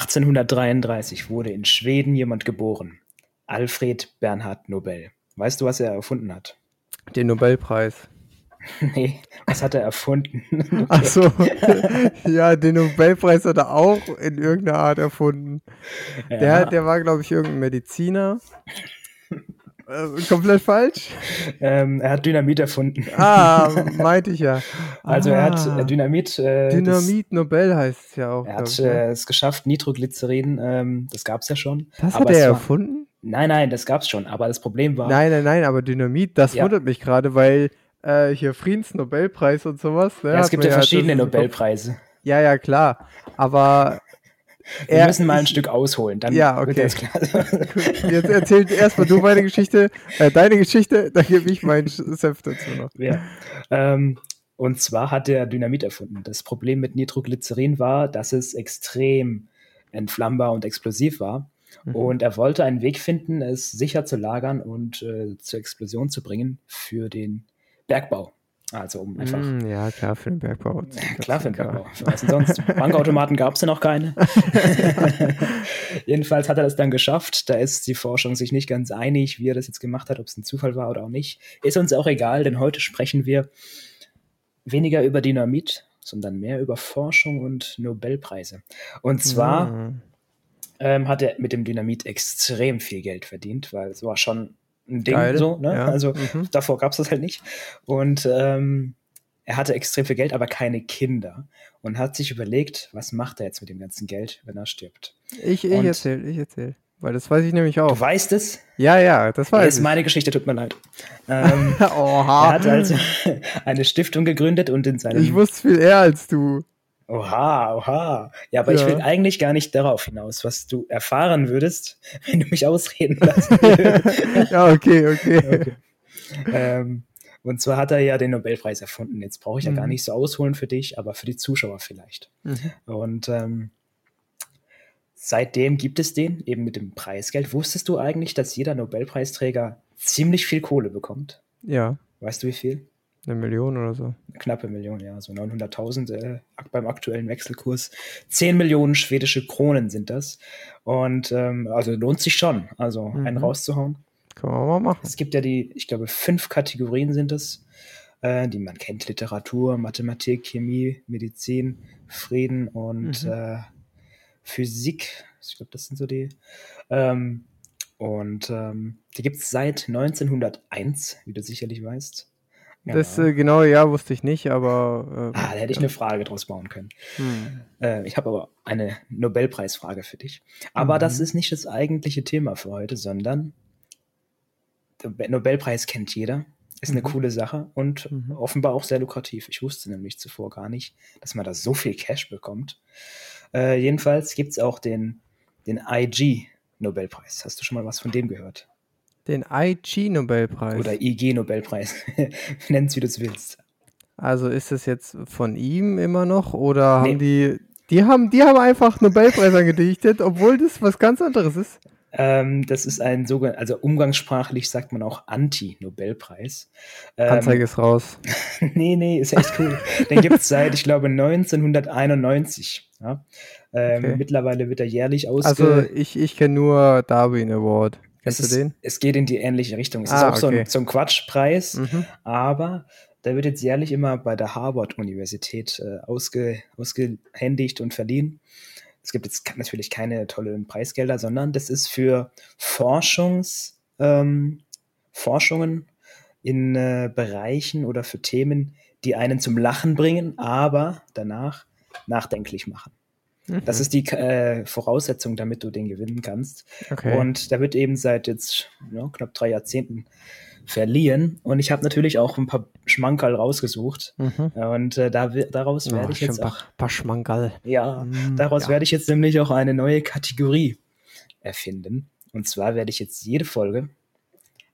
1833 wurde in Schweden jemand geboren. Alfred Bernhard Nobel. Weißt du, was er erfunden hat? Den Nobelpreis. nee, was hat er erfunden? Ach so. ja, den Nobelpreis hat er auch in irgendeiner Art erfunden. Ja. Der, der war, glaube ich, irgendein Mediziner. Äh, komplett falsch? Ähm, er hat Dynamit erfunden. Ah, meinte ich ja. Also ah. er hat äh, Dynamit. Äh, Dynamit das, Nobel heißt es ja auch. Er hat ne? äh, es geschafft, Nitroglycerin, ähm, das gab es ja schon. Das hat er erfunden? Nein, nein, das gab es schon. Aber das Problem war. Nein, nein, nein, aber Dynamit, das ja. wundert mich gerade, weil äh, hier Friedensnobelpreis und sowas. Ne, ja, es gibt ja verschiedene Nobelpreise. Ja, ja, klar. Aber wir er, müssen mal ein ich, Stück ausholen, dann ja, okay. wird das klar. Jetzt erzähl erstmal du meine Geschichte, äh, deine Geschichte, dann gebe ich meinen Senf dazu noch. Ja. Ähm, und zwar hat er Dynamit erfunden. Das Problem mit Nitroglycerin war, dass es extrem entflammbar und explosiv war. Mhm. Und er wollte einen Weg finden, es sicher zu lagern und äh, zur Explosion zu bringen für den Bergbau. Also um einfach. Mm, ja, klar, für den Bergbau. Klar, für den Bergbau. Was denn sonst? Bankautomaten gab es ja noch keine. Jedenfalls hat er das dann geschafft. Da ist die Forschung sich nicht ganz einig, wie er das jetzt gemacht hat, ob es ein Zufall war oder auch nicht. Ist uns auch egal, denn heute sprechen wir weniger über Dynamit, sondern mehr über Forschung und Nobelpreise. Und zwar mm. ähm, hat er mit dem Dynamit extrem viel Geld verdient, weil es war schon ein Ding Geil. so. Ne? Ja. Also mhm. davor gab es das halt nicht. Und ähm, er hatte extrem viel Geld, aber keine Kinder. Und hat sich überlegt, was macht er jetzt mit dem ganzen Geld, wenn er stirbt. Ich, ich erzähl, ich erzähl. Weil das weiß ich nämlich auch. Du weißt es? Ja, ja, das weiß ich. Das ist meine Geschichte, tut mir leid. Ähm, Oha. Er hat also eine Stiftung gegründet und in seinem. Ich wusste viel eher als du. Oha, oha. Ja, aber ja. ich will eigentlich gar nicht darauf hinaus, was du erfahren würdest, wenn du mich ausreden lässt. ja, okay, okay. okay. Ähm, und zwar hat er ja den Nobelpreis erfunden. Jetzt brauche ich ja mhm. gar nicht so ausholen für dich, aber für die Zuschauer vielleicht. Mhm. Und ähm, seitdem gibt es den, eben mit dem Preisgeld. Wusstest du eigentlich, dass jeder Nobelpreisträger ziemlich viel Kohle bekommt? Ja. Weißt du, wie viel? Eine Million oder so? Eine knappe Million, ja, so 900.000 äh, beim aktuellen Wechselkurs. 10 Millionen schwedische Kronen sind das. Und ähm, also lohnt sich schon, also mhm. einen rauszuhauen. Kann man mal machen. Es gibt ja die, ich glaube, fünf Kategorien sind es, äh, die man kennt: Literatur, Mathematik, Chemie, Medizin, Frieden und mhm. äh, Physik. Ich glaube, das sind so die. Ähm, und ähm, die gibt es seit 1901, wie du sicherlich weißt. Genau. Das äh, genaue Jahr wusste ich nicht, aber. Äh, ah, da hätte ich eine Frage draus bauen können. Hm. Äh, ich habe aber eine Nobelpreisfrage für dich. Aber mhm. das ist nicht das eigentliche Thema für heute, sondern der Nobelpreis kennt jeder. Ist eine mhm. coole Sache und mhm. offenbar auch sehr lukrativ. Ich wusste nämlich zuvor gar nicht, dass man da so viel Cash bekommt. Äh, jedenfalls gibt es auch den, den IG-Nobelpreis. Hast du schon mal was von dem gehört? Den IG-Nobelpreis. Oder IG-Nobelpreis. Nenn es, wie du es willst. Also ist es jetzt von ihm immer noch oder nee. haben die. Die haben, die haben einfach Nobelpreis angedichtet, obwohl das was ganz anderes ist. Ähm, das ist ein sogenannter, also umgangssprachlich sagt man auch Anti-Nobelpreis. Ähm, Anzeige ist raus. nee, nee, ist echt cool. Den gibt es seit, ich glaube, 1991. Ja? Ähm, okay. Mittlerweile wird er jährlich ausge... Also ich, ich kenne nur Darwin Award. Kennst es du den? es geht in die ähnliche Richtung. Es ah, ist auch okay. so, ein, so ein Quatschpreis, mhm. aber der wird jetzt jährlich immer bei der Harvard-Universität äh, ausge, ausgehändigt und verliehen. Es gibt jetzt natürlich keine tollen Preisgelder, sondern das ist für Forschungs, ähm, Forschungen in äh, Bereichen oder für Themen, die einen zum Lachen bringen, aber danach nachdenklich machen. Das mhm. ist die äh, Voraussetzung, damit du den gewinnen kannst. Okay. Und der wird eben seit jetzt ja, knapp drei Jahrzehnten verliehen. Und ich habe natürlich auch ein paar Schmankerl rausgesucht. Mhm. Und äh, da, daraus oh, werde ich jetzt auch. Ein paar Schmankerl. Ja, mhm, daraus ja. werde ich jetzt nämlich auch eine neue Kategorie erfinden. Und zwar werde ich jetzt jede Folge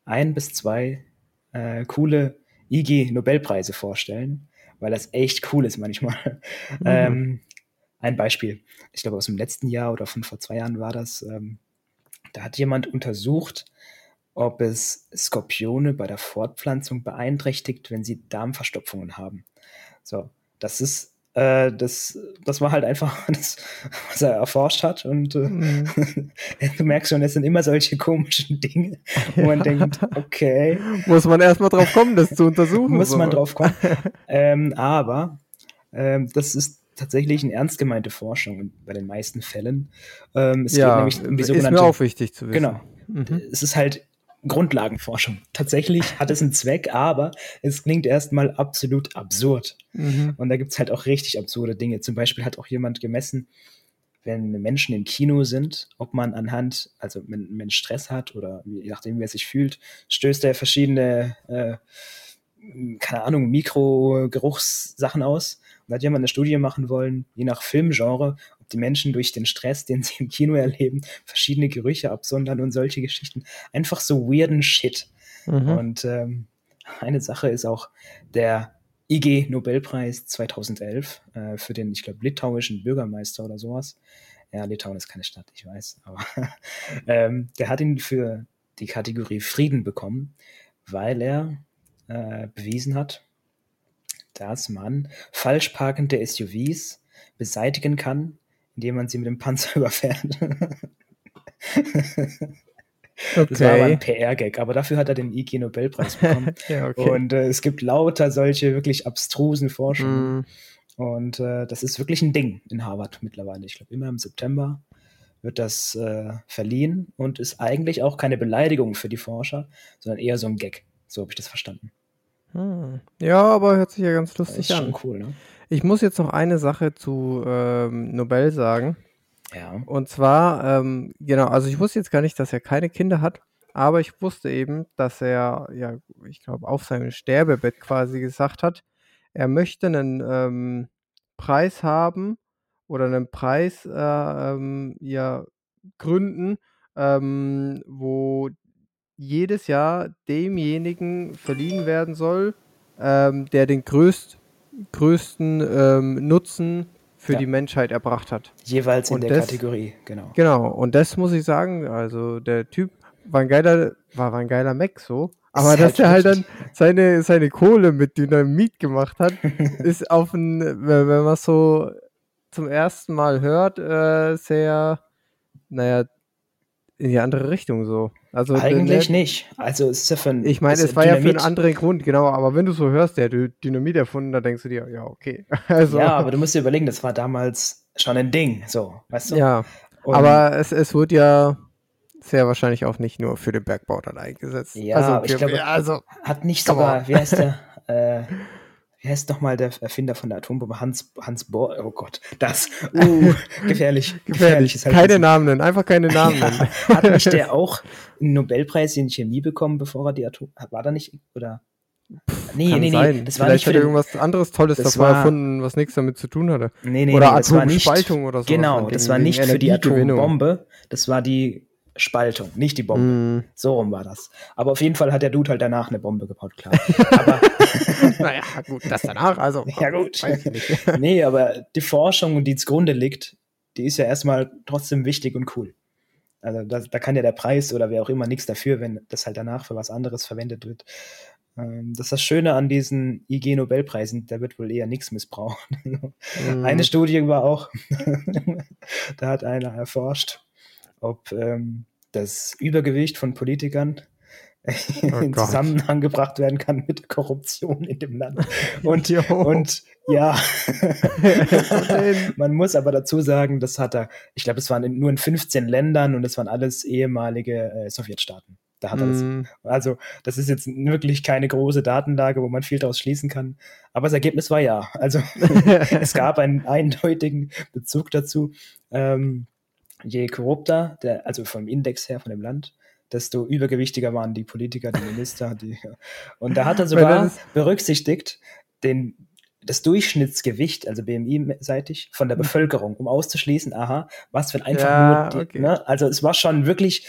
ein bis zwei äh, coole IG-Nobelpreise vorstellen, weil das echt cool ist manchmal. Mhm. Ähm, ein Beispiel, ich glaube aus dem letzten Jahr oder von vor zwei Jahren war das, ähm, da hat jemand untersucht, ob es Skorpione bei der Fortpflanzung beeinträchtigt, wenn sie Darmverstopfungen haben. So, das ist äh, das, das war halt einfach das, was er erforscht hat. Und äh, mhm. du merkst schon, es sind immer solche komischen Dinge, wo man denkt, okay. Muss man erstmal drauf kommen, das zu untersuchen. Muss so. man drauf kommen. ähm, aber ähm, das ist tatsächlich eine ernst gemeinte Forschung bei den meisten Fällen. Ähm, es ja, geht nämlich um die sogenannte. Ist mir auch wichtig zu wissen. Genau. Mhm. Es ist halt Grundlagenforschung. Tatsächlich hat es einen Zweck, aber es klingt erstmal absolut absurd. Mhm. Und da gibt es halt auch richtig absurde Dinge. Zum Beispiel hat auch jemand gemessen, wenn Menschen im Kino sind, ob man anhand, also wenn ein Mensch Stress hat oder je nachdem, wie er sich fühlt, stößt er verschiedene, äh, keine Ahnung, Mikrogeruchssachen aus. Da hat jemand eine Studie machen wollen, je nach Filmgenre, die Menschen durch den Stress, den sie im Kino erleben, verschiedene Gerüche absondern und solche Geschichten. Einfach so weirden Shit. Mhm. Und ähm, eine Sache ist auch der IG Nobelpreis 2011 äh, für den, ich glaube, litauischen Bürgermeister oder sowas. Ja, Litauen ist keine Stadt, ich weiß, aber ähm, der hat ihn für die Kategorie Frieden bekommen, weil er äh, bewiesen hat, dass man falsch parkende SUVs beseitigen kann, indem man sie mit dem Panzer überfährt. Okay. Das war aber ein PR-Gag, aber dafür hat er den IG Nobelpreis bekommen. ja, okay. Und äh, es gibt lauter solche wirklich abstrusen Forschungen. Mm. Und äh, das ist wirklich ein Ding in Harvard mittlerweile. Ich glaube, immer im September wird das äh, verliehen und ist eigentlich auch keine Beleidigung für die Forscher, sondern eher so ein Gag. So habe ich das verstanden. Hm. Ja, aber hört sich ja ganz lustig das ist an. Schon cool, ne? Ich muss jetzt noch eine Sache zu ähm, Nobel sagen. Ja. Und zwar, ähm, genau, also ich wusste jetzt gar nicht, dass er keine Kinder hat, aber ich wusste eben, dass er, ja, ich glaube, auf seinem Sterbebett quasi gesagt hat, er möchte einen ähm, Preis haben oder einen Preis äh, ähm, ja, gründen, ähm, wo jedes Jahr demjenigen verliehen werden soll, ähm, der den größt, größten ähm, Nutzen für ja. die Menschheit erbracht hat. Jeweils in und der das, Kategorie, genau. Genau, und das muss ich sagen, also der Typ war ein geiler, war, war ein geiler Mac so. Aber ist dass halt er halt dann seine, seine Kohle mit Dynamit gemacht hat, ist auf ein, wenn man es so zum ersten Mal hört, äh, sehr, naja, in die andere Richtung so. Also Eigentlich nicht. Also es ist ja für ein, Ich meine, es war Dynamit. ja für einen anderen Grund, genau. Aber wenn du so hörst, der hat Dynamit erfunden, da denkst du dir, ja, okay. Also, ja, aber du musst dir überlegen, das war damals schon ein Ding, so, weißt du? Ja. Und aber es, es wird ja sehr wahrscheinlich auch nicht nur für den Bergbau dann eingesetzt. Ja, also, ich glaube, also, hat nicht sogar, wie heißt der? äh, wie heißt nochmal der Erfinder von der Atombombe? Hans, Hans Bohr, oh Gott, das, uh, gefährlich. gefährlich. halt keine Namen nennen, einfach keine Namen nennen. Ja, hat nicht der auch einen Nobelpreis in Chemie bekommen, bevor er die Atom, war da nicht, oder? Nee, Kann nee, nee, das war Vielleicht nicht hat er irgendwas anderes Tolles davor war, erfunden, was nichts damit zu tun hatte. Nee, nee, oder nee, Atomspaltung oder so. Genau, das war nicht für die Atombombe, das war die Spaltung, nicht die Bombe. Mm. So rum war das. Aber auf jeden Fall hat der Dude halt danach eine Bombe gebaut, klar. aber naja, gut, das danach, also. ja, gut. nee, aber die Forschung, die zugrunde liegt, die ist ja erstmal trotzdem wichtig und cool. Also da, da kann ja der Preis oder wer auch immer nichts dafür, wenn das halt danach für was anderes verwendet wird. Ähm, das ist das Schöne an diesen IG-Nobelpreisen, da wird wohl eher nichts missbraucht. mm. Eine Studie war auch, da hat einer erforscht, ob ähm, das Übergewicht von Politikern oh in Gott. Zusammenhang gebracht werden kann mit der Korruption in dem Land. Und, und ja, man muss aber dazu sagen, das hat er, ich glaube, es waren in, nur in 15 Ländern und es waren alles ehemalige äh, Sowjetstaaten. Da hat er das. Mm. Also, das ist jetzt wirklich keine große Datenlage, wo man viel daraus schließen kann. Aber das Ergebnis war ja. Also, es gab einen eindeutigen Bezug dazu. Ähm, je korrupter, der, also vom Index her, von dem Land, desto übergewichtiger waren die Politiker, die Minister. Die, und da hat er sogar berücksichtigt, den, das Durchschnittsgewicht, also BMI-seitig, von der mhm. Bevölkerung, um auszuschließen, aha, was für ein einfach ja, nur, die, okay. ne? also es war schon wirklich,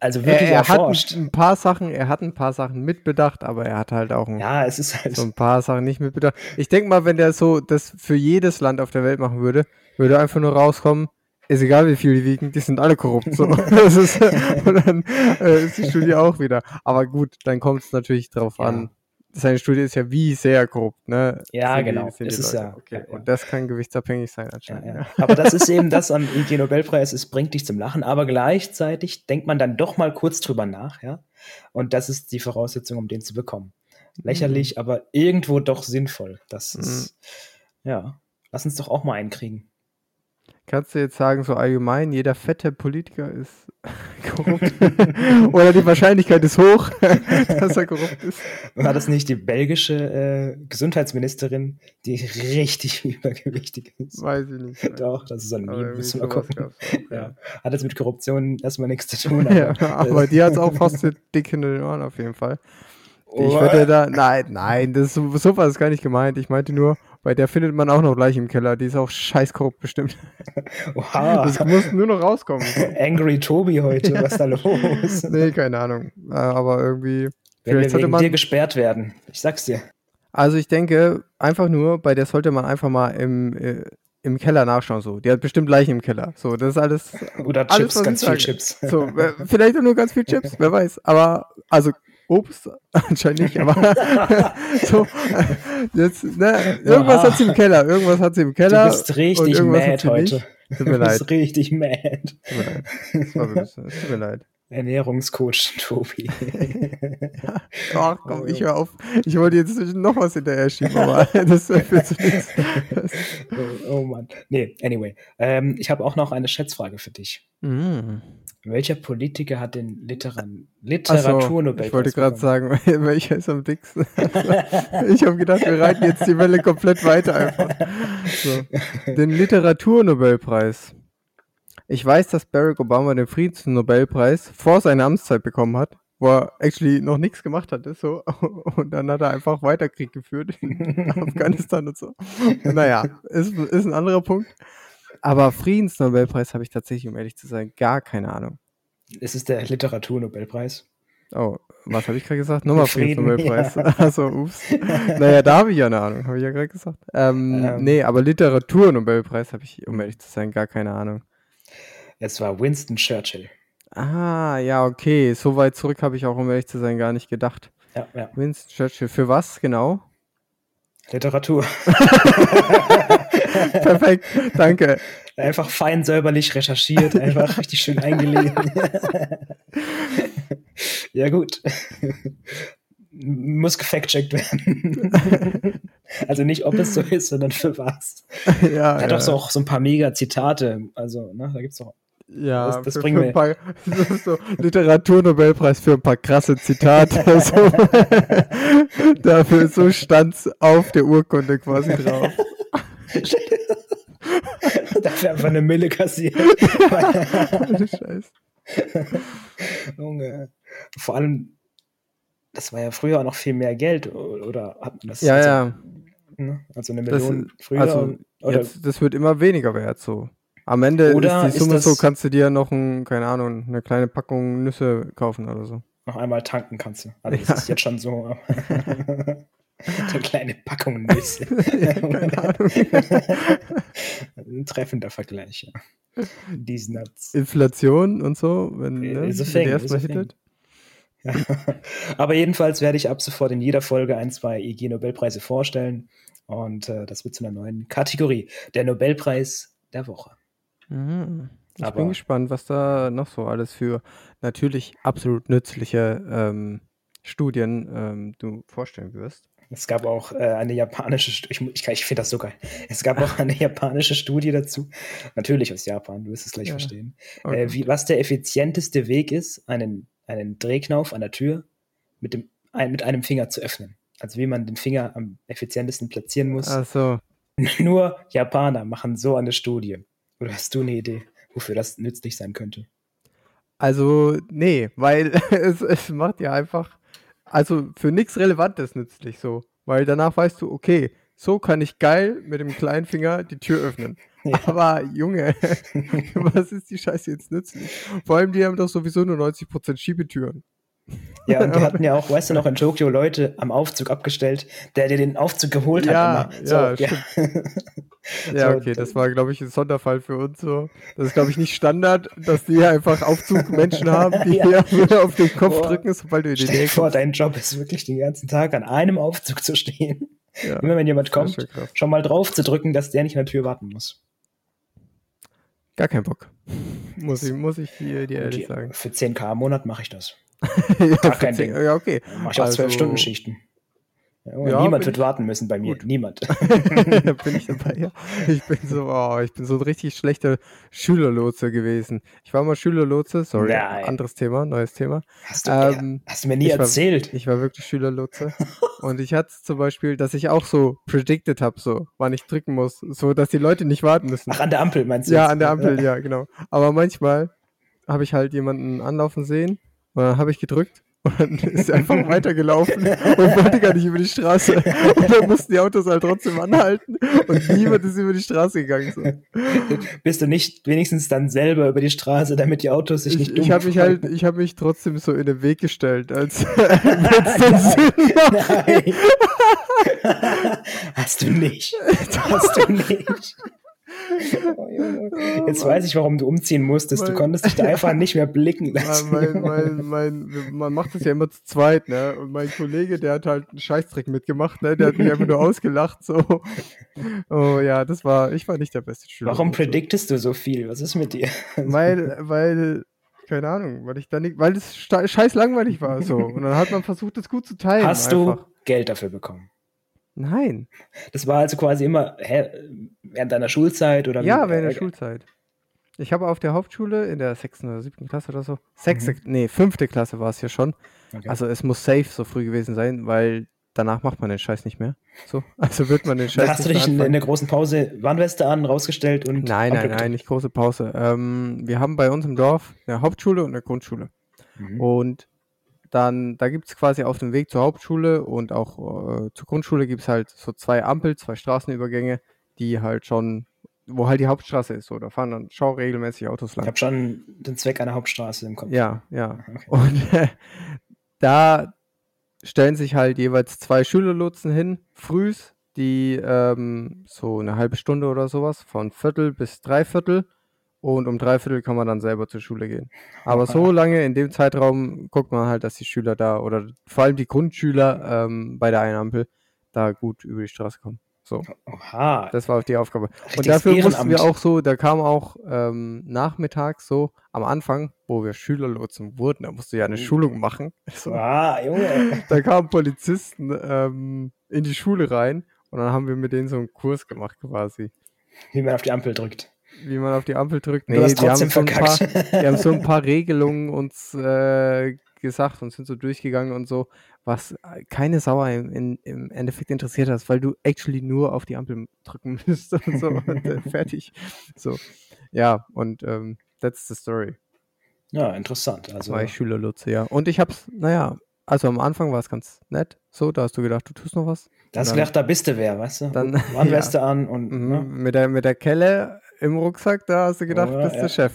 also wirklich er, er erforscht. Hat ein paar Sachen, er hat ein paar Sachen mitbedacht, aber er hat halt auch ein, ja, es ist halt so ein paar Sachen nicht mitbedacht. Ich denke mal, wenn der so das für jedes Land auf der Welt machen würde, würde einfach nur rauskommen, ist egal wie viel die wiegen, die sind alle korrupt. So. das ist, und dann äh, ist die Studie auch wieder. Aber gut, dann kommt es natürlich darauf ja. an, seine Studie ist ja wie sehr korrupt, ne? Ja, Sind genau. Die, Das ist ja- okay. ja. Und das kann gewichtsabhängig sein anscheinend. Aber das ist eben das am IG Nobelpreis, es bringt dich zum Lachen, aber gleichzeitig denkt man dann doch mal kurz drüber nach, ja. Und das ist die Voraussetzung, um den zu bekommen. Lächerlich, aber irgendwo doch sinnvoll. Das ist, ja, lass uns doch auch mal einkriegen. Kannst du jetzt sagen, so allgemein, jeder fette Politiker ist korrupt? Oder die Wahrscheinlichkeit ist hoch, dass er korrupt ist? War das nicht die belgische äh, Gesundheitsministerin, die richtig übergewichtig ist? Weiß ich nicht. Doch, das ist ein Meme, müssen wir gucken. ja. Hat jetzt mit Korruption erstmal nichts zu tun. Aber, Ja, aber die hat es auch fast so dick hinter den Ohren auf jeden Fall. Ich würde da, nein, nein, das ist, so so war es gar nicht gemeint. Ich meinte nur, bei der findet man auch noch Leiche im Keller. Die ist auch scheiß korrupt bestimmt. Oha, Das muss nur noch rauskommen. Angry Tobi heute, was ist da los? Nee, keine Ahnung. Äh, Aber irgendwie, Wenn vielleicht wir sollte wegen dir man, gesperrt werden. Ich sag's dir. also ich denke, einfach nur, bei der sollte man einfach mal im, äh, im Keller nachschauen. So, die hat bestimmt Leichen im Keller. So, das ist alles. Oder Alles, Chips, ganz viel. Chips. So, äh, vielleicht auch nur ganz viel Chips, wer weiß. Aber, also Obst anscheinend nicht, aber so, jetzt, ne, irgendwas hat sie im Keller, irgendwas hat sie im Du Keller. bist richtig mad heute. nicht. Tut mir Du leid. bist richtig mad. Tut mir leid. Tut mir leid. Ernährungscoach Tobi. Ach komm, ich höre auf. Ich wollte jetzt noch was hinterher schieben, aber das führt zu nichts. Oh, oh Mann. Nee, anyway. Ähm, ich habe auch noch eine Schätzfrage für dich. Mm. Welcher Politiker hat den Literan Ach so, Literaturnobelpreis ich wollte gerade sagen, welcher ist am dicksten? ich habe gedacht, wir reiten jetzt die Welle komplett weiter einfach. So. Den Literaturnobelpreis. Ich weiß, dass Barack Obama den Friedensnobelpreis vor seiner Amtszeit bekommen hat, wo er actually noch nichts gemacht hatte. So. Und dann hat er einfach weiter Krieg geführt in Afghanistan und so. Naja, ist, ist ein anderer Punkt. Aber Friedensnobelpreis habe ich tatsächlich, um ehrlich zu sein, gar keine Ahnung. Es ist der Literaturnobelpreis. Oh, was habe ich gerade gesagt? Nochmal Frieden, Friedensnobelpreis. Also, ups. Naja, da habe ich ja eine Ahnung, habe ich ja gerade gesagt. Ähm, Ähm. nee, aber Literaturnobelpreis habe ich, um ehrlich zu sein, gar keine Ahnung. Es war Winston Churchill. Ah, ja, okay. So weit zurück habe ich auch, um ehrlich zu sein, gar nicht gedacht. Ja, ja. Winston Churchill, für was genau? Literatur. Perfekt, danke. Einfach fein säuberlich recherchiert, einfach richtig schön eingelesen. ja, gut. Muss gefact-checkt werden. also nicht, ob es so ist, sondern für was. ja, Er hat ja, doch so auch so ein paar Mega-Zitate. Also, ne, da gibt's doch. Ja, das- das für, bringen für ein paar, so, Literaturnobelpreis für ein paar krasse Zitate. so. Dafür so stand's auf der Urkunde quasi drauf. Dafür einfach eine Mille kassiert. Ohne Scheiß. Junge. Vor allem, das war ja früher auch noch viel mehr Geld, oder hat man das? Ja, also, ja. ne? Also eine Das, Million früher. also oder jetzt, das wird immer weniger wert so. Am Ende Oder ist die ist Summe so, das- kannst du dir noch ein, keine Ahnung, eine kleine Packung Nüsse kaufen oder so. noch einmal tanken kannst du. Also das Ja. ist jetzt schon so. Eine kleine Packung Nüsse. keine Ahnung. Ein treffender Vergleich. Ja. These nuts. Inflation und so, wenn, ne, die is a erstmal hittet. Ja. Aber jedenfalls werde ich ab sofort in jeder Folge ein, zwei IG-Nobelpreise vorstellen. Und äh, das wird zu einer neuen Kategorie. Der Nobelpreis der Woche. Mhm. Ich Aber- bin gespannt, was da noch so alles für natürlich absolut nützliche ähm, Studien ähm, du vorstellen wirst. Es gab auch äh, eine japanische, Stu- ich, ich, ich finde das so geil. Es gab auch eine japanische Studie dazu, natürlich aus Japan, du wirst es gleich Ja. verstehen, Okay. äh, wie, was der effizienteste Weg ist, einen, einen Drehknauf an der Tür mit, dem, ein, mit einem Finger zu öffnen. Also wie man den Finger am effizientesten platzieren muss. Also, Nur Japaner machen so eine Studie. Oder hast du eine Idee, wofür das nützlich sein könnte? also, nee, weil es, es macht ja einfach, also für nichts Relevantes nützlich so. Weil danach weißt du, okay, so kann ich geil mit dem kleinen Finger die Tür öffnen. Ja. Aber Junge, was ist die Scheiße jetzt nützlich? Vor allem, die haben doch sowieso nur 90% Schiebetüren. Ja, und die hatten ja auch, weißt du noch, in Tokio Leute am Aufzug abgestellt, der dir den Aufzug geholt Ja, hat. immer. ja, Ja, so, okay, das war, glaube ich, ein Sonderfall für uns so. Das ist, glaube ich, nicht Standard, dass die einfach Aufzugmenschen haben, die ja. hier auf den Kopf Boah. drücken, sobald du in die Nähe vor, dein Job ist wirklich den ganzen Tag an einem Aufzug zu stehen. Ja, Immer wenn jemand kommt, schon mal drauf zu drücken, dass der nicht an der Tür warten muss. Gar kein Bock. Muss ich, muss ich dir, dir ehrlich sagen. Für 10k im Monat mache ich das. ja, Gar kein 10, Ding. Ja, okay. Mache ich auch also, 12-Stunden-Schichten. Ja, niemand wird warten müssen bei mir. Gut. Niemand. bin ich dabei, ja. Ich bin so, oh, ich bin so ein richtig schlechter Schülerlotse gewesen. Ich war mal Schülerlotse, sorry, Nein. anderes Thema, neues Thema. Hast du, ähm, hast du mir nie ich erzählt? War, ich war wirklich Schülerlotse. und ich hatte zum Beispiel, dass ich auch so predicted habe, so, wann ich drücken muss, so, dass die Leute nicht warten müssen. Ach, an der Ampel meinst du? Ja, jetzt? an der Ampel, ja, genau. Aber manchmal habe ich halt jemanden anlaufen sehen und dann habe ich gedrückt und dann ist er einfach weitergelaufen und wollte gar nicht über die Straße. Und dann mussten die Autos halt trotzdem anhalten und niemand ist über die Straße gegangen. So. Bist du nicht wenigstens dann selber über die Straße, damit die Autos sich nicht Ich, ich habe mich halt, ich habe mich trotzdem so in den Weg gestellt, als Nein. Hast du nicht. Hast du nicht. Jetzt weiß ich, warum du umziehen musstest. Mein, du konntest dich da einfach nicht mehr blicken lassen. Mein, mein, mein, man macht das ja immer zu zweit, ne? Und mein Kollege, der hat halt einen Scheißtrick mitgemacht, ne? Der hat mich einfach nur ausgelacht, so. Oh ja, das war, ich war nicht der beste Schüler. Warum prediktest du so viel? Was ist mit dir? Weil, weil, keine Ahnung, weil ich da nicht, weil es scheiß langweilig war, so. Und dann hat man versucht, das gut zu teilen. Hast einfach. du Geld dafür bekommen? Nein. Das war also quasi immer hä, während deiner Schulzeit oder Ja, während der Schulzeit. Ich habe auf der Hauptschule in der sechsten oder siebten Klasse oder so, sechste, mhm. nee, fünfte Klasse war es ja schon. Okay. Also es muss safe so früh gewesen sein, weil danach macht man den Scheiß nicht mehr. So, also wird man den Scheiß. Da hast du dich in, in, der großen Pause Warnweste an, rausgestellt und. Nein, nein, nein, nicht große Pause. Ähm, wir haben bei uns im Dorf eine Hauptschule und eine Grundschule. Mhm. Und dann, da gibt es quasi auf dem Weg zur Hauptschule und auch äh, zur Grundschule gibt es halt so zwei Ampel, zwei Straßenübergänge, die halt schon, wo halt die Hauptstraße ist. So, da fahren dann schon regelmäßig Autos lang. Ich habe schon den Zweck einer Hauptstraße im Kopf. Ja, ja. Okay. Und äh, da stellen sich halt jeweils zwei Schülerlotsen hin, frühs, die ähm, so eine halbe Stunde oder sowas, von Viertel bis Dreiviertel und um dreiviertel kann man dann selber zur Schule gehen. Aber so lange in dem Zeitraum guckt man halt, dass die Schüler da oder vor allem die Grundschüler ähm, bei der Einampel da gut über die Straße kommen. So. Oha. Das war auch die Aufgabe. Und dafür mussten wir auch so, da kam auch ähm, nachmittags so am Anfang, wo wir Schülerlotsen wurden, da musste ja eine uh. Schulung machen. So. Ah, Junge. Da kamen Polizisten ähm, in die Schule rein und dann haben wir mit denen so einen Kurs gemacht quasi. Wie man auf die Ampel drückt wie man auf die Ampel drückt. Nee, die haben, so paar, die haben, so ein paar, Regelungen uns äh, gesagt und sind so durchgegangen und so, was keine Sauer im, im, Endeffekt interessiert hat, weil du actually nur auf die Ampel drücken müsstest und so und äh, fertig. So, ja, und ähm, that's the story. Ja, interessant. Also, war ich Schülerlutze, ja. Und ich hab's, naja, also am Anfang war es ganz nett, so, da hast du gedacht, du tust noch was. Das wäre da bist du wer, weißt du? Dann Warnweste ja. an und mhm, ne? mit, der, mit der Kelle im Rucksack, da hast du gedacht, oh, bist ja. der Chef.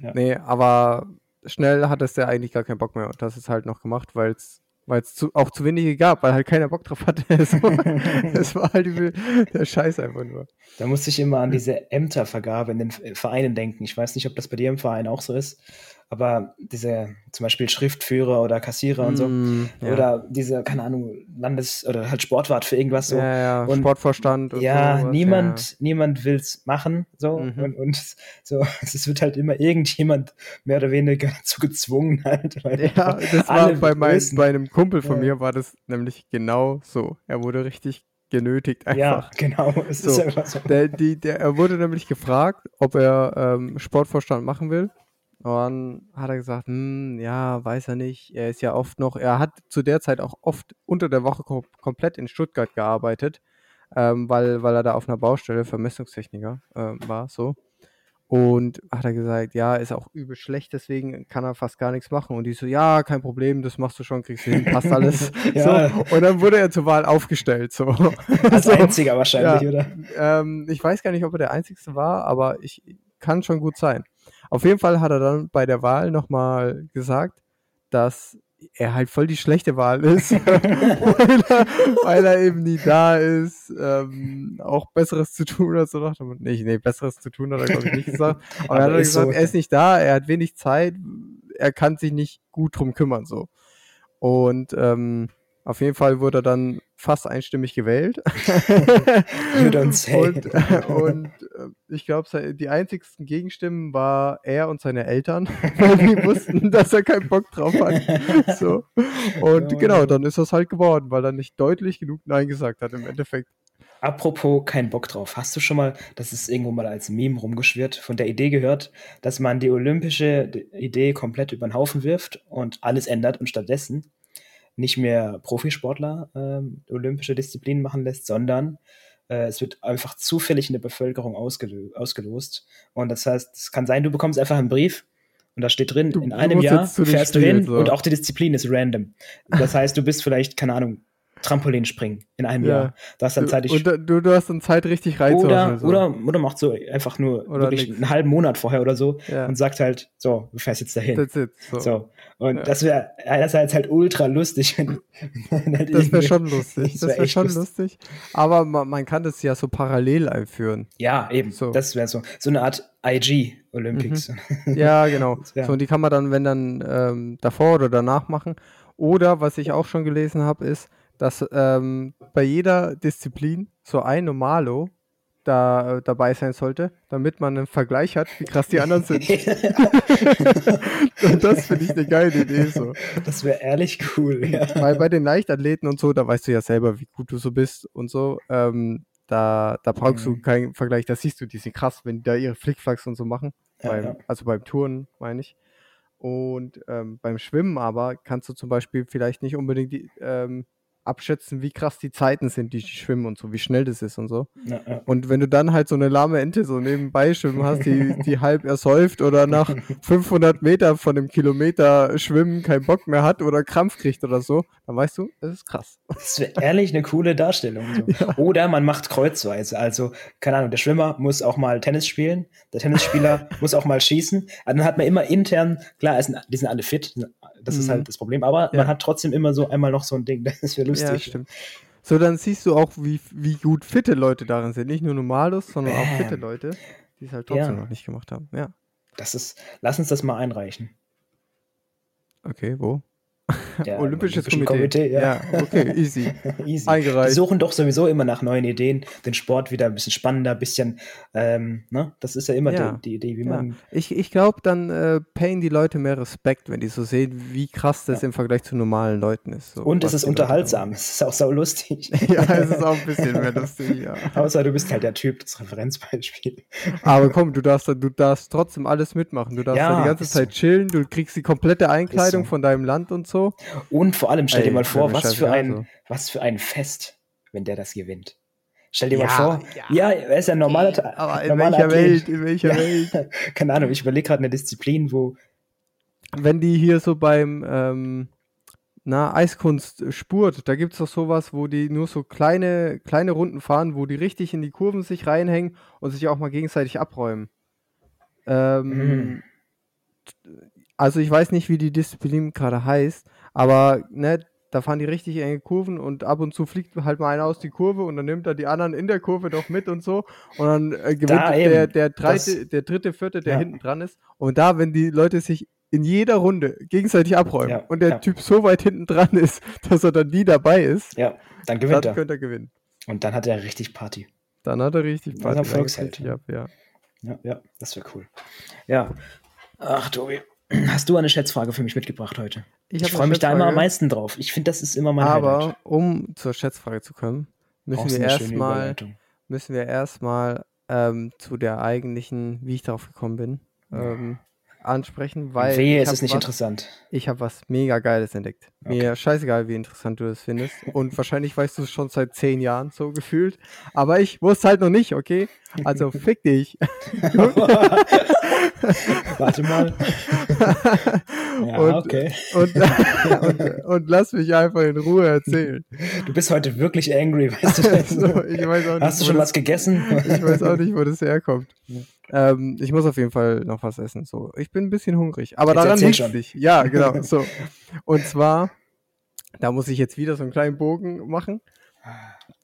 Ja. Nee, aber schnell hattest du eigentlich gar keinen Bock mehr und das ist halt noch gemacht, weil es weil es auch zu wenige gab, weil halt keiner Bock drauf hatte. Es war halt übel, der Scheiß einfach nur. Da musste ich immer an diese Ämtervergabe in den Vereinen denken. Ich weiß nicht, ob das bei dir im Verein auch so ist. Aber diese zum Beispiel Schriftführer oder Kassierer und so, mm, ja. oder diese, keine Ahnung, Landes- oder halt Sportwart für irgendwas so. Ja, ja, und, Sportvorstand. Und ja, sowas, niemand, niemand will's machen, so. Mhm. Und, und so, es wird halt immer irgendjemand mehr oder weniger dazu gezwungen halt. ja, das war bei, mein, bei einem Kumpel von mir war das nämlich genau so. Er wurde richtig genötigt einfach. Ja, genau. Es so, ist einfach so. Der, die, der, er wurde nämlich gefragt, ob er ähm, Sportvorstand machen will. Und dann hat er gesagt, hm, ja, weiß er nicht. Er ist ja oft noch, er hat zu der Zeit auch oft unter der Woche kom komplett in Stuttgart gearbeitet, ähm, weil, weil er da auf einer Baustelle Vermessungstechniker äh, war, so. Und hat er gesagt, ja, ist auch übel schlecht, deswegen kann er fast gar nichts machen. Und die so, ja, kein Problem, das machst du schon, kriegst du hin, passt alles. ja. so. Und dann wurde er zur Wahl aufgestellt. So. Als so. einziger wahrscheinlich, ja. oder? Ähm, ich weiß gar nicht, ob er der Einzige war, aber ich kann schon gut sein. Auf jeden Fall hat er dann bei der Wahl nochmal gesagt, dass er halt voll die schlechte Wahl ist, weil, er, weil, er, eben nie da ist, ähm, auch Besseres zu tun hat, so nach dem nicht, nee, Besseres zu tun hat er, glaube ich, nicht gesagt. Aber, Aber er hat gesagt, so. er ist nicht da, er hat wenig Zeit, er kann sich nicht gut drum kümmern, so. Und ähm, auf jeden Fall wurde er dann fast einstimmig gewählt. you don't say. Und, und äh, ich glaube, die einzigsten Gegenstimmen war er und seine Eltern, weil die wussten, dass er keinen Bock drauf hat. So. Und ja, genau, dann ist das halt geworden, weil er nicht deutlich genug Nein gesagt hat im Endeffekt. Apropos kein Bock drauf. Hast du schon mal, das ist irgendwo mal als Meme rumgeschwirrt, von der Idee gehört, dass man die olympische Idee komplett über den Haufen wirft und alles ändert und stattdessen nicht mehr Profisportler äh, olympische Disziplinen machen lässt, sondern äh, es wird einfach zufällig in der Bevölkerung ausgelö ausgelost. Und das heißt, es kann sein, du bekommst einfach einen Brief und da steht drin, du, in einem Jahr fährst du hin so. und auch die Disziplin ist random. Das heißt, du bist vielleicht, keine Ahnung, Trampolin springen in einem ja. Jahr. Du hast dann Zeit, ich, und du, du hast dann Zeit richtig rein oder, so. oder, oder macht so einfach nur oder wirklich einen halben Monat vorher oder so ja. und sagt halt, so, du fährst jetzt dahin. That's it. So. so. Und ja. das wäre einerseits halt ultra lustig. Halt das wäre schon lustig. Das wäre wär schon lustig. Aber man, man, kann das ja so parallel einführen. Ja, eben. So. Das wäre so. So eine Art IG Olympics. Mhm. Ja, genau. So, und die kann man dann, wenn dann ähm, davor oder danach machen. Oder was ich auch schon gelesen habe, ist, dass ähm, bei jeder Disziplin so ein Normalo da äh, dabei sein sollte, damit man einen Vergleich hat, wie krass die anderen sind. das finde ich eine geile Idee so. Das wäre ehrlich cool, ja. Weil bei den Leichtathleten und so, da weißt du ja selber, wie gut du so bist und so. Ähm, da, da brauchst mhm. du keinen Vergleich, da siehst du, die sind krass, wenn die da ihre Flickflacks und so machen. Ja, beim, ja. Also beim Touren, meine ich. Und ähm, beim Schwimmen aber kannst du zum Beispiel vielleicht nicht unbedingt die, ähm, abschätzen, wie krass die Zeiten sind, die, schwimmen und so, wie schnell das ist und so. Ja, ja. Und wenn du dann halt so eine lahme Ente so nebenbei schwimmen hast, die, die halb ersäuft oder nach 500 Meter von einem Kilometer schwimmen keinen Bock mehr hat oder Krampf kriegt oder so, dann weißt du, das ist krass. Das wäre ehrlich eine coole Darstellung. So. Ja. Oder man macht kreuzweise. Also, keine Ahnung, der Schwimmer muss auch mal Tennis spielen, der Tennisspieler muss auch mal schießen. Also dann hat man immer intern, klar, die sind alle fit, das mhm. ist halt das Problem. Aber ja. man hat trotzdem immer so einmal noch so ein Ding. Das wäre lustig. Ja, stimmt. So, dann siehst du auch, wie, wie gut fitte Leute darin sind. Nicht nur Normalos, sondern Bam. auch fitte Leute, die es halt trotzdem ja. noch nicht gemacht haben. Ja. Das ist, lass uns das mal einreichen. Okay, wo? Der Olympisches Komitee. Komitee ja. ja. okay, easy. easy. Eingereicht. Die suchen doch sowieso immer nach neuen Ideen, den Sport wieder ein bisschen spannender, ein bisschen, ähm, ne? Das ist ja immer ja. Die, die, Idee, wie ja. man. Ich, ich glaube, dann äh, payen die Leute mehr Respekt, wenn die so sehen, wie krass das im Vergleich zu normalen Leuten ist. So, Und es ist unterhaltsam, es ist auch sau lustig. ja, es ist auch ein bisschen mehr lustig, ja. Außer du bist halt der Typ, das Referenzbeispiel. Aber komm, du darfst, du darfst trotzdem alles mitmachen. Du darfst ja, die ganze Zeit chillen, du kriegst die komplette Einkleidung so. von deinem Land und so. Und vor allem, stell Ey, dir mal vor, was für, ein, so. was für ein Fest, wenn der das gewinnt. Stell dir ja, mal vor, ja, ja, er ist ja ein normaler, aber in normaler welcher Athlet. Welt, in welcher ja, Welt? Keine Ahnung, ich überlege gerade eine Disziplin, wo. Wenn die hier so beim ähm, na, Eiskunst spurt, da gibt es doch sowas, wo die nur so kleine, kleine Runden fahren, wo die richtig in die Kurven sich reinhängen und sich auch mal gegenseitig abräumen. Ähm, mhm. Also ich weiß nicht, wie die Disziplin gerade heißt, aber ne, da fahren die richtig enge Kurven und ab und zu fliegt halt mal einer aus die Kurve und dann nimmt er die anderen in der Kurve doch mit und so. Und dann äh, gewinnt da der, der, dreite, der dritte, vierte, der ja. hinten dran ist. Und da, wenn die Leute sich in jeder Runde gegenseitig abräumen ja, und der ja. Typ so weit hinten dran ist, dass er dann nie dabei ist, ja, dann gewinnt dann er. könnte er gewinnen. Und dann hat er richtig Party. Dann hat er richtig Party. Dann Volksheld. Ja, ja. ja, ja, das wäre cool. Ja. Ach, Tobi. Hast du eine Schätzfrage für mich mitgebracht heute? Ich, ich freue mich da immer am meisten drauf. Ich finde, das ist immer mein Aber Highlight. um zur Schätzfrage zu kommen, müssen wir erstmal müssen wir erstmal ähm, zu der eigentlichen, wie ich darauf gekommen bin, ähm, ansprechen, weil. Wehe, es ist nicht was, interessant. Ich habe was mega Geiles entdeckt. Okay. Mir scheißegal, wie interessant du das findest. Und wahrscheinlich weißt du es schon seit zehn Jahren so gefühlt. Aber ich wusste halt noch nicht, okay? Also fick dich. Warte mal. ja, und, okay. Und, und, und, lass mich einfach in Ruhe erzählen. Du bist heute wirklich angry, weißt du? Also, ich weiß auch nicht, Hast du schon was gegessen? ich weiß auch nicht, wo das herkommt. Ähm, ich muss auf jeden Fall noch was essen. So, ich bin ein bisschen hungrig, aber jetzt daran liegt nicht. Ja, genau. So und zwar, da muss ich jetzt wieder so einen kleinen Bogen machen.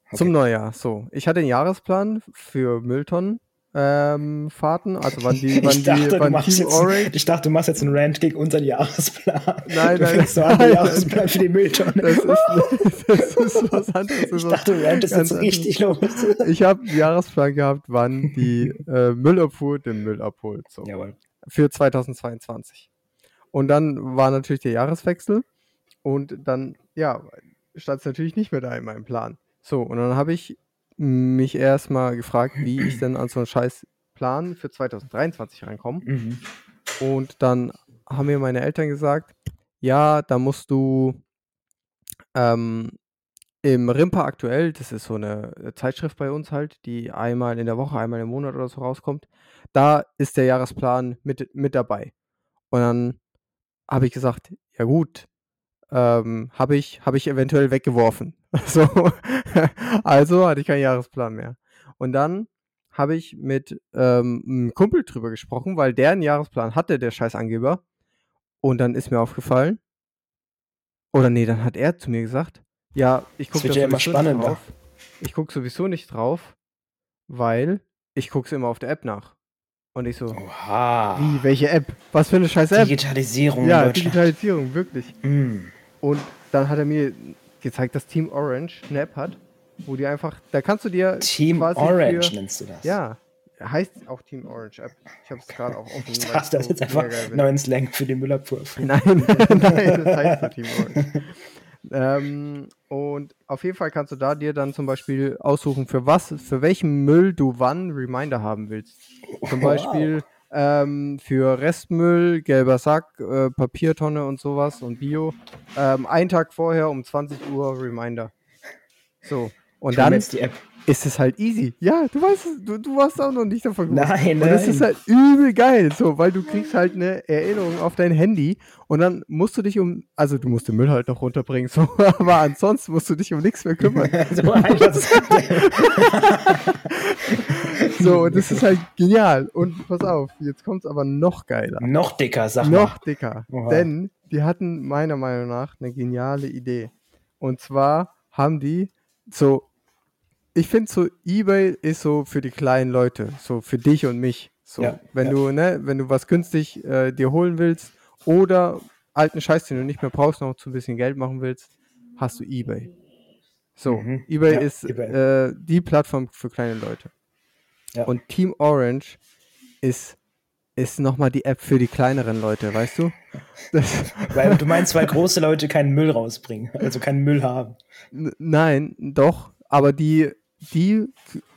Okay. Zum Neujahr. So, ich hatte einen Jahresplan für Mülltonnen ähm, Fahrten, also wann die, wann dachte, die, wann Team Orange. Ich dachte, du machst jetzt einen Rant gegen unseren Jahresplan. Nein, du nein, so an, den Jahresplan für die Mülltonne. Das ist, das ist was anderes. Ich dachte, Rant ist jetzt richtig los. Ich habe einen Jahresplan gehabt, wann die äh, Müllabfuhr den Müll abholt. So. Jawohl. Für 2022. Und dann war natürlich der Jahreswechsel und dann, ja, stand es natürlich nicht mehr da in meinem Plan. So, und dann habe ich mich erstmal gefragt, wie ich denn an so einen scheiß Plan für 2023 reinkomme. Mhm. Und dann haben mir meine Eltern gesagt, ja, da musst du ähm, im Rimper aktuell, das ist so eine Zeitschrift bei uns halt, die einmal in der Woche, einmal im Monat oder so rauskommt, da ist der Jahresplan mit, mit dabei. Und dann habe ich gesagt, ja gut, ähm, habe ich, hab ich eventuell weggeworfen. So. also hatte ich keinen Jahresplan mehr. Und dann habe ich mit ähm, einem Kumpel drüber gesprochen, weil der einen Jahresplan hatte, der scheiß Angeber. Und dann ist mir aufgefallen, oder nee, dann hat er zu mir gesagt, ja, ich gucke ja immer spannender. drauf. Ich gucke sowieso nicht drauf, weil ich gucke es immer auf der App nach. Und ich so, Oha. wie, welche App? Was für eine scheiß App? Digitalisierung. Ja, Digitalisierung, wirklich. Mm. Und dann hat er mir gezeigt, dass Team Orange eine App hat, wo die einfach, da kannst du dir Team Orange für, nennst du das? Ja, heißt auch Team Orange App. Ich habe es gerade auch offen. Ich dachte, das ist jetzt einfach neuen Slang für die Müllabfuhr. Nein, nein, das heißt so Team Orange. ähm, und auf jeden Fall kannst du da dir dann zum Beispiel aussuchen, für was, für welchen Müll du wann Reminder haben willst. Zum Beispiel ähm, für Restmüll, gelber Sack, äh, Papiertonne und sowas und Bio. Ähm, einen Tag vorher um 20 Uhr Reminder. So. Und ich dann ist es halt easy. Ja, du weißt du, du warst auch noch nicht davon gewusst. Nein, nein. Und das ist halt übel geil, so, weil du kriegst halt eine Erinnerung auf dein Handy und dann musst du dich um, also du musst den Müll halt noch runterbringen, so, aber ansonsten musst du dich um nichts mehr kümmern. so. So, und das ist halt genial. Und pass auf, jetzt kommt es aber noch geiler. Noch dicker, sag mal. Noch dicker. Oha. Denn die hatten meiner Meinung nach eine geniale Idee. Und zwar haben die so, ich finde so, Ebay ist so für die kleinen Leute, so für dich und mich. So, ja, wenn ja. du, ne, wenn du was günstig äh, dir holen willst oder alten Scheiß, den du nicht mehr brauchst, noch zu ein bisschen Geld machen willst, hast du Ebay. So, mhm. Ebay ja, ist eBay. Äh, die Plattform für kleine Leute. Und Team Orange ist, ist nochmal die App für die kleineren Leute, weißt du? Das weil du meinst, weil große Leute keinen Müll rausbringen, also keinen Müll haben. Nein, doch, aber die, die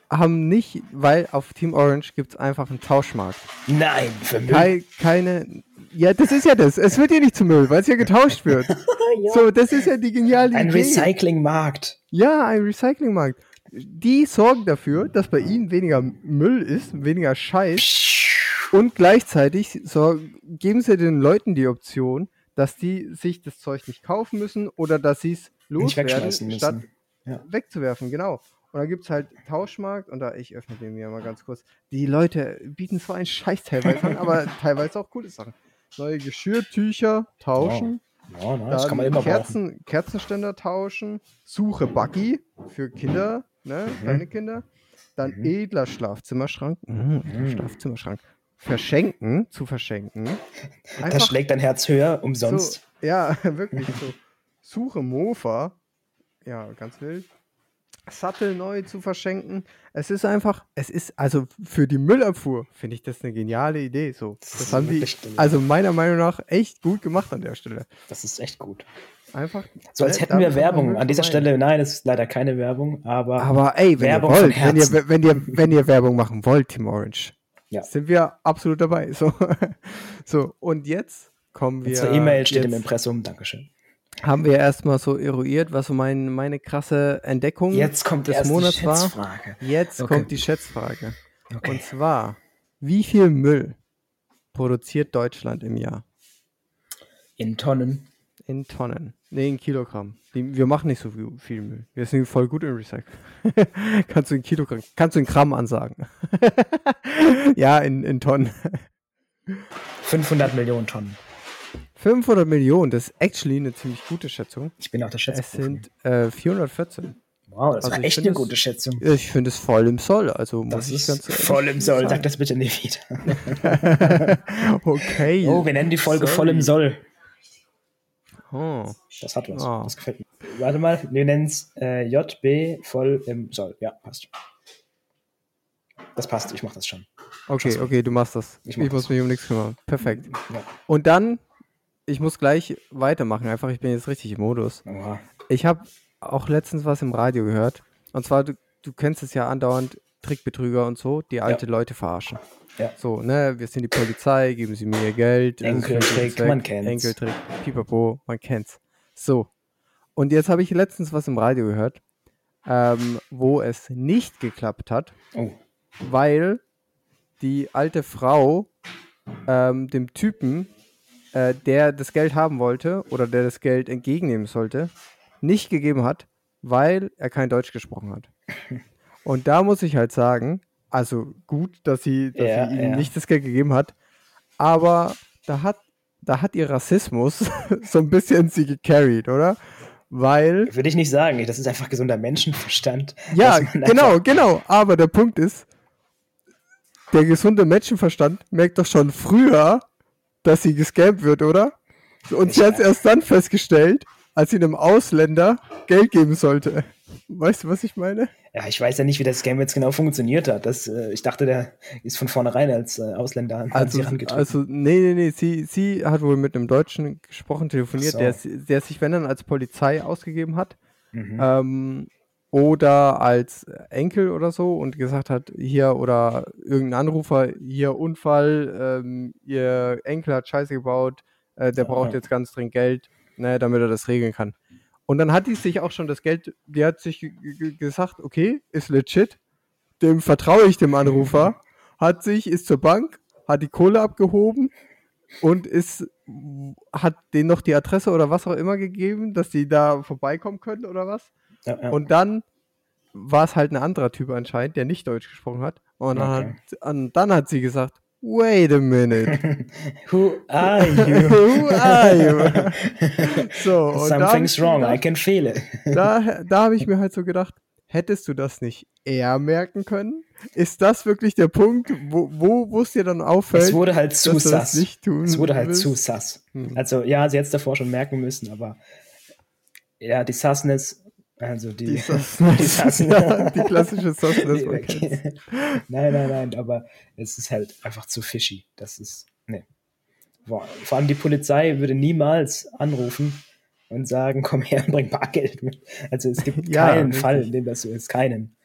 haben nicht, weil auf Team Orange gibt es einfach einen Tauschmarkt. Nein, für Müll. Keine, keine, ja, das ist ja das. Es wird ja nicht zu Müll, weil es ja getauscht wird. ja. So, das ist ja die geniale ein Idee. Ein Recyclingmarkt. Ja, ein Recyclingmarkt die sorgen dafür, dass bei ihnen weniger Müll ist, weniger Scheiß. Und gleichzeitig so, geben sie den Leuten die Option, dass die sich das Zeug nicht kaufen müssen oder dass sie es loswerden, statt ja. wegzuwerfen. Genau. Und da gibt es halt Tauschmarkt und da, ich öffne den mir mal ganz kurz. Die Leute bieten so einen Scheiß teilweise an, aber teilweise auch coole Sachen. Neue Geschirrtücher tauschen. Ja, ja das kann man immer Kerzen, Kerzenständer tauschen. Suche Buggy für Kinder ne? Mhm. Kleine Kinder. Dann mhm. edler Schlafzimmerschrank. Mhm. mhm. Schlafzimmerschrank. Verschenken, zu verschenken. Einfach das schlägt dein Herz höher, umsonst. So, ja, wirklich so. Suche Mofa. Ja, ganz wild. Sattel neu zu verschenken. Es ist einfach, es ist, also für die Müllabfuhr finde ich das eine geniale Idee. So. Das, das haben die, also meiner Meinung nach, echt gut gemacht an der Stelle. Das ist echt gut. Einfach. So als hätten wir Werbung. An dieser Stelle, nein, es ist leider keine Werbung, aber. Aber ey, wenn Werbung ihr wollt, wenn ihr, wenn, ihr, wenn ihr Werbung machen wollt, Team Orange, ja. sind wir absolut dabei. So, so und jetzt kommen wir. Zur E-Mail steht im Impressum, Dankeschön. Haben wir erstmal so eruiert, was so mein, meine krasse Entdeckung jetzt kommt des Monats war. Jetzt okay. kommt die Schätzfrage. Okay. Und zwar, wie viel Müll produziert Deutschland im Jahr? In Tonnen In Tonnen. Nee, in Kilogramm. Wir machen nicht so viel, Müll. Wir sind voll gut im Recycle. kannst du in Kilogramm, kannst du in Gramm ansagen. ja, in, in Tonnen. 500 Millionen Tonnen. 500 Millionen, das ist actually eine ziemlich gute Schätzung. Ich bin auch der Schätzung. Es sind äh, 414. Wow, das also war echt eine gute Schätzung. Ich finde es voll im Soll. Also das muss ich ganz voll im Soll. Sag das bitte nicht wieder. okay. Oh, wir nennen die Folge Sorry. voll im Soll. Oh. Das hat was. Oh. Das gefällt mir. Warte mal, wir nennen es äh, JB voll im Soll. Ja, passt. Das passt, ich mach das schon. Okay, okay, du machst das. Ich, ich muss mich um nichts kümmern. Perfekt. Ja. Und dann, ich muss gleich weitermachen, einfach, ich bin jetzt richtig im Modus. Oha. Ich habe auch letztens was im Radio gehört. Und zwar, du, du kennst es ja andauernd, Trickbetrüger und so, die alte ja. Leute verarschen. Ja. So, ne, wir sind die Polizei, geben Sie mir Ihr Geld. Enkeltrick, man kennt's. Enkeltrick, pipapo, man kennt's. So. Und jetzt habe ich letztens was im Radio gehört, ähm, wo es nicht geklappt hat, oh. weil die alte Frau ähm, dem Typen, äh, der das Geld haben wollte oder der das Geld entgegennehmen sollte, nicht gegeben hat, weil er kein Deutsch gesprochen hat. Und da muss ich halt sagen, also gut, dass sie, dass ja, sie ihm ja. nicht das Geld gegeben hat, aber da hat, da hat ihr Rassismus so ein bisschen sie gecarried, oder? Weil. Würde ich nicht sagen, das ist einfach gesunder Menschenverstand. Ja, genau, genau. Aber der Punkt ist, der gesunde Menschenverstand merkt doch schon früher, dass sie gescampt wird, oder? Und sie hat es erst dann festgestellt, als sie einem Ausländer Geld geben sollte. Weißt du, was ich meine? Ja, ich weiß ja nicht, wie das Game jetzt genau funktioniert hat. Das, äh, ich dachte, der ist von vornherein als äh, Ausländer an also, sie herangetreten. Also, nee, nee, nee. Sie, sie hat wohl mit einem Deutschen gesprochen, telefoniert, so. der, der sich, wenn dann, als Polizei ausgegeben hat. Mhm. Ähm, oder als Enkel oder so und gesagt hat, hier oder irgendein Anrufer, hier Unfall, ähm, ihr Enkel hat Scheiße gebaut, äh, der braucht jetzt ganz dringend Geld ne, damit er das regeln kann. Und dann hat die sich auch schon das Geld, die hat sich gesagt, okay, ist legit, dem vertraue ich dem Anrufer, hat sich, ist zur Bank, hat die Kohle abgehoben und ist, hat denen noch die Adresse oder was auch immer gegeben, dass die da vorbeikommen können oder was. Ja, ja. Und dann war es halt ein anderer Typ anscheinend, der nicht Deutsch gesprochen hat. Und okay. dann, hat, dann hat sie gesagt, Wait a minute. Who are you? Who are you? so, Something's wrong, gedacht, I can feel it. da da habe ich mir halt so gedacht, hättest du das nicht eher merken können? Ist das wirklich der Punkt, wo, wo es dir dann auffällt? Es wurde halt zu sass. Es wurde halt willst? zu sass. Hm. Also ja, sie hätte es davor schon merken müssen, aber ja, die Sassness also die, die, die, Sassen, ja, die klassische Sauce, das man Nein, nein, nein, aber es ist halt einfach zu fishy. Das ist, ne. Vor allem die Polizei würde niemals anrufen und sagen, komm her und bring Bargeld mit. Also es gibt ja, keinen richtig. Fall, in dem das so ist, keinen.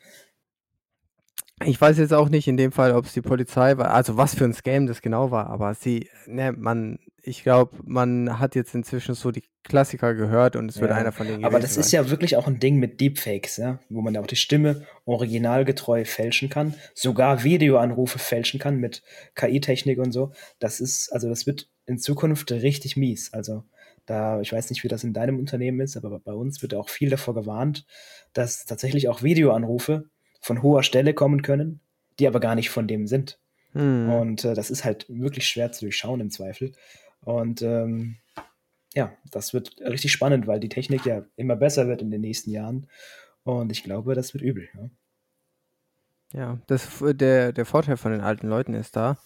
Ich weiß jetzt auch nicht in dem Fall, ob es die Polizei war, also was für ein Scam das genau war, aber sie, ne, man, ich glaube, man hat jetzt inzwischen so die Klassiker gehört und es wird einer von denen Aber das sein. ist ja wirklich auch ein Ding mit Deepfakes, ja, wo man ja auch die Stimme originalgetreu fälschen kann, sogar Videoanrufe fälschen kann mit KI-Technik und so. Das ist, also das wird in Zukunft richtig mies. Also da, ich weiß nicht, wie das in deinem Unternehmen ist, aber bei uns wird auch viel davor gewarnt, dass tatsächlich auch Videoanrufe von hoher Stelle kommen können, die aber gar nicht von dem sind. Hm. Und äh, das ist halt wirklich schwer zu durchschauen im Zweifel. Und ähm, ja, das wird richtig spannend, weil die Technik ja immer besser wird in den nächsten Jahren. Und ich glaube, das wird übel. Ja, ja das, der, der Vorteil von den alten Leuten ist da,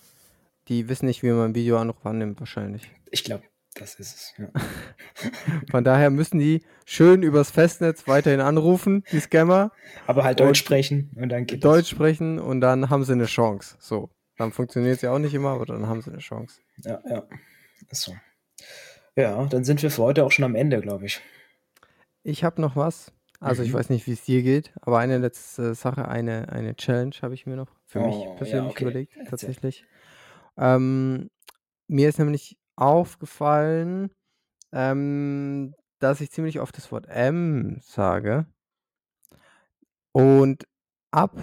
die wissen nicht, wie man einen Videoanruf annimmt, wahrscheinlich. Ich glaube, das ist es. Ja. Von daher müssen die schön übers Festnetz weiterhin anrufen, die Scammer. Aber halt Deutsch sprechen und dann geht Deutsch das. sprechen und dann haben sie eine Chance. So. Dann funktioniert es ja auch nicht immer, aber dann haben sie eine Chance. Ja, ja. Ist so. Ja, dann sind wir für heute auch schon am Ende, glaube ich. Ich habe noch was. Also mhm. ich weiß nicht, wie es dir geht, aber eine letzte Sache, eine, eine Challenge habe ich mir noch für oh, mich persönlich ja, okay. überlegt, tatsächlich. Ähm, mir ist nämlich aufgefallen, ähm, dass ich ziemlich oft das Wort M sage. Und ab,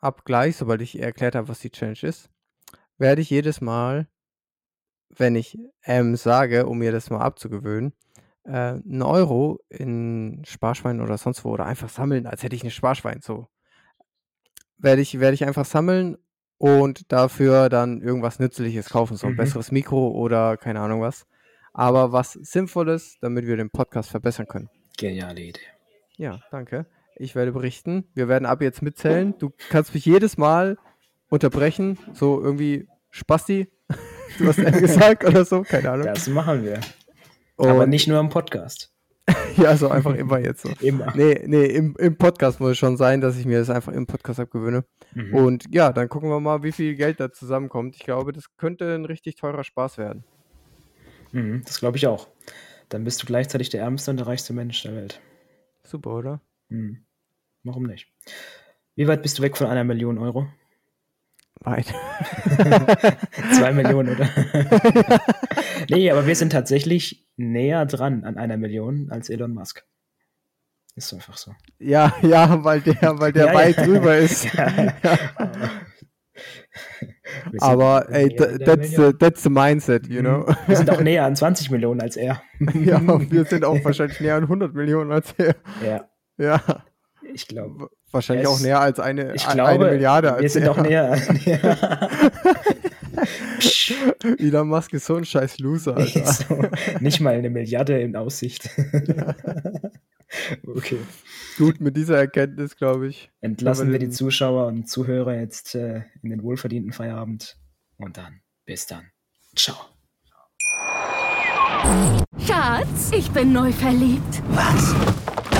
ab gleich, sobald ich erklärt habe, was die Challenge ist, werde ich jedes Mal wenn ich M sage, um mir das mal abzugewöhnen, äh, einen Euro in Sparschwein oder sonst wo oder einfach sammeln, als hätte ich ein Sparschwein. So werde ich, werde ich einfach sammeln und dafür dann irgendwas Nützliches kaufen, so ein mhm. besseres Mikro oder keine Ahnung was. Aber was Sinnvolles, damit wir den Podcast verbessern können. Geniale Idee. Ja, danke. Ich werde berichten. Wir werden ab jetzt mitzählen. Du kannst mich jedes Mal unterbrechen, so irgendwie Spasti, du hast ja gesagt oder so, keine Ahnung. Das machen wir. Und Aber nicht nur im Podcast. ja, so einfach immer jetzt so. Immer. Nee, nee, im, im Podcast muss es schon sein, dass ich mir das einfach im Podcast abgewöhne. Mhm. Und ja, dann gucken wir mal, wie viel Geld da zusammenkommt. Ich glaube, das könnte ein richtig teurer Spaß werden. Mhm, das glaube ich auch. Dann bist du gleichzeitig der ärmste und der reichste Mensch der Welt. Super, oder? Mhm. Warum nicht? Wie weit bist du weg von einer Million Euro? Weit. Zwei Millionen, oder? nee, aber wir sind tatsächlich näher dran an einer Million als Elon Musk. Ist einfach so. Ja, ja, weil der, weil der ja, weit ja. drüber ist. Aber ey, that's the, that's the mindset, you know. Mhm. Wir sind auch näher an 20 Millionen als er. ja, wir sind auch wahrscheinlich näher an 100 Millionen als er. Ja. Ja. Ich glaube. Wahrscheinlich auch näher als eine, ich glaube, eine Milliarde. Als wir sind er. auch näher. Elon Musk ist so ein scheiß Loser. Alter. So, nicht mal eine Milliarde in Aussicht. okay. Gut, mit dieser Erkenntnis, glaube ich. Entlassen wir die Zuschauer und Zuhörer jetzt äh, in den wohlverdienten Feierabend. Und dann, bis dann. Ciao. Schatz, ich bin neu verliebt. Was?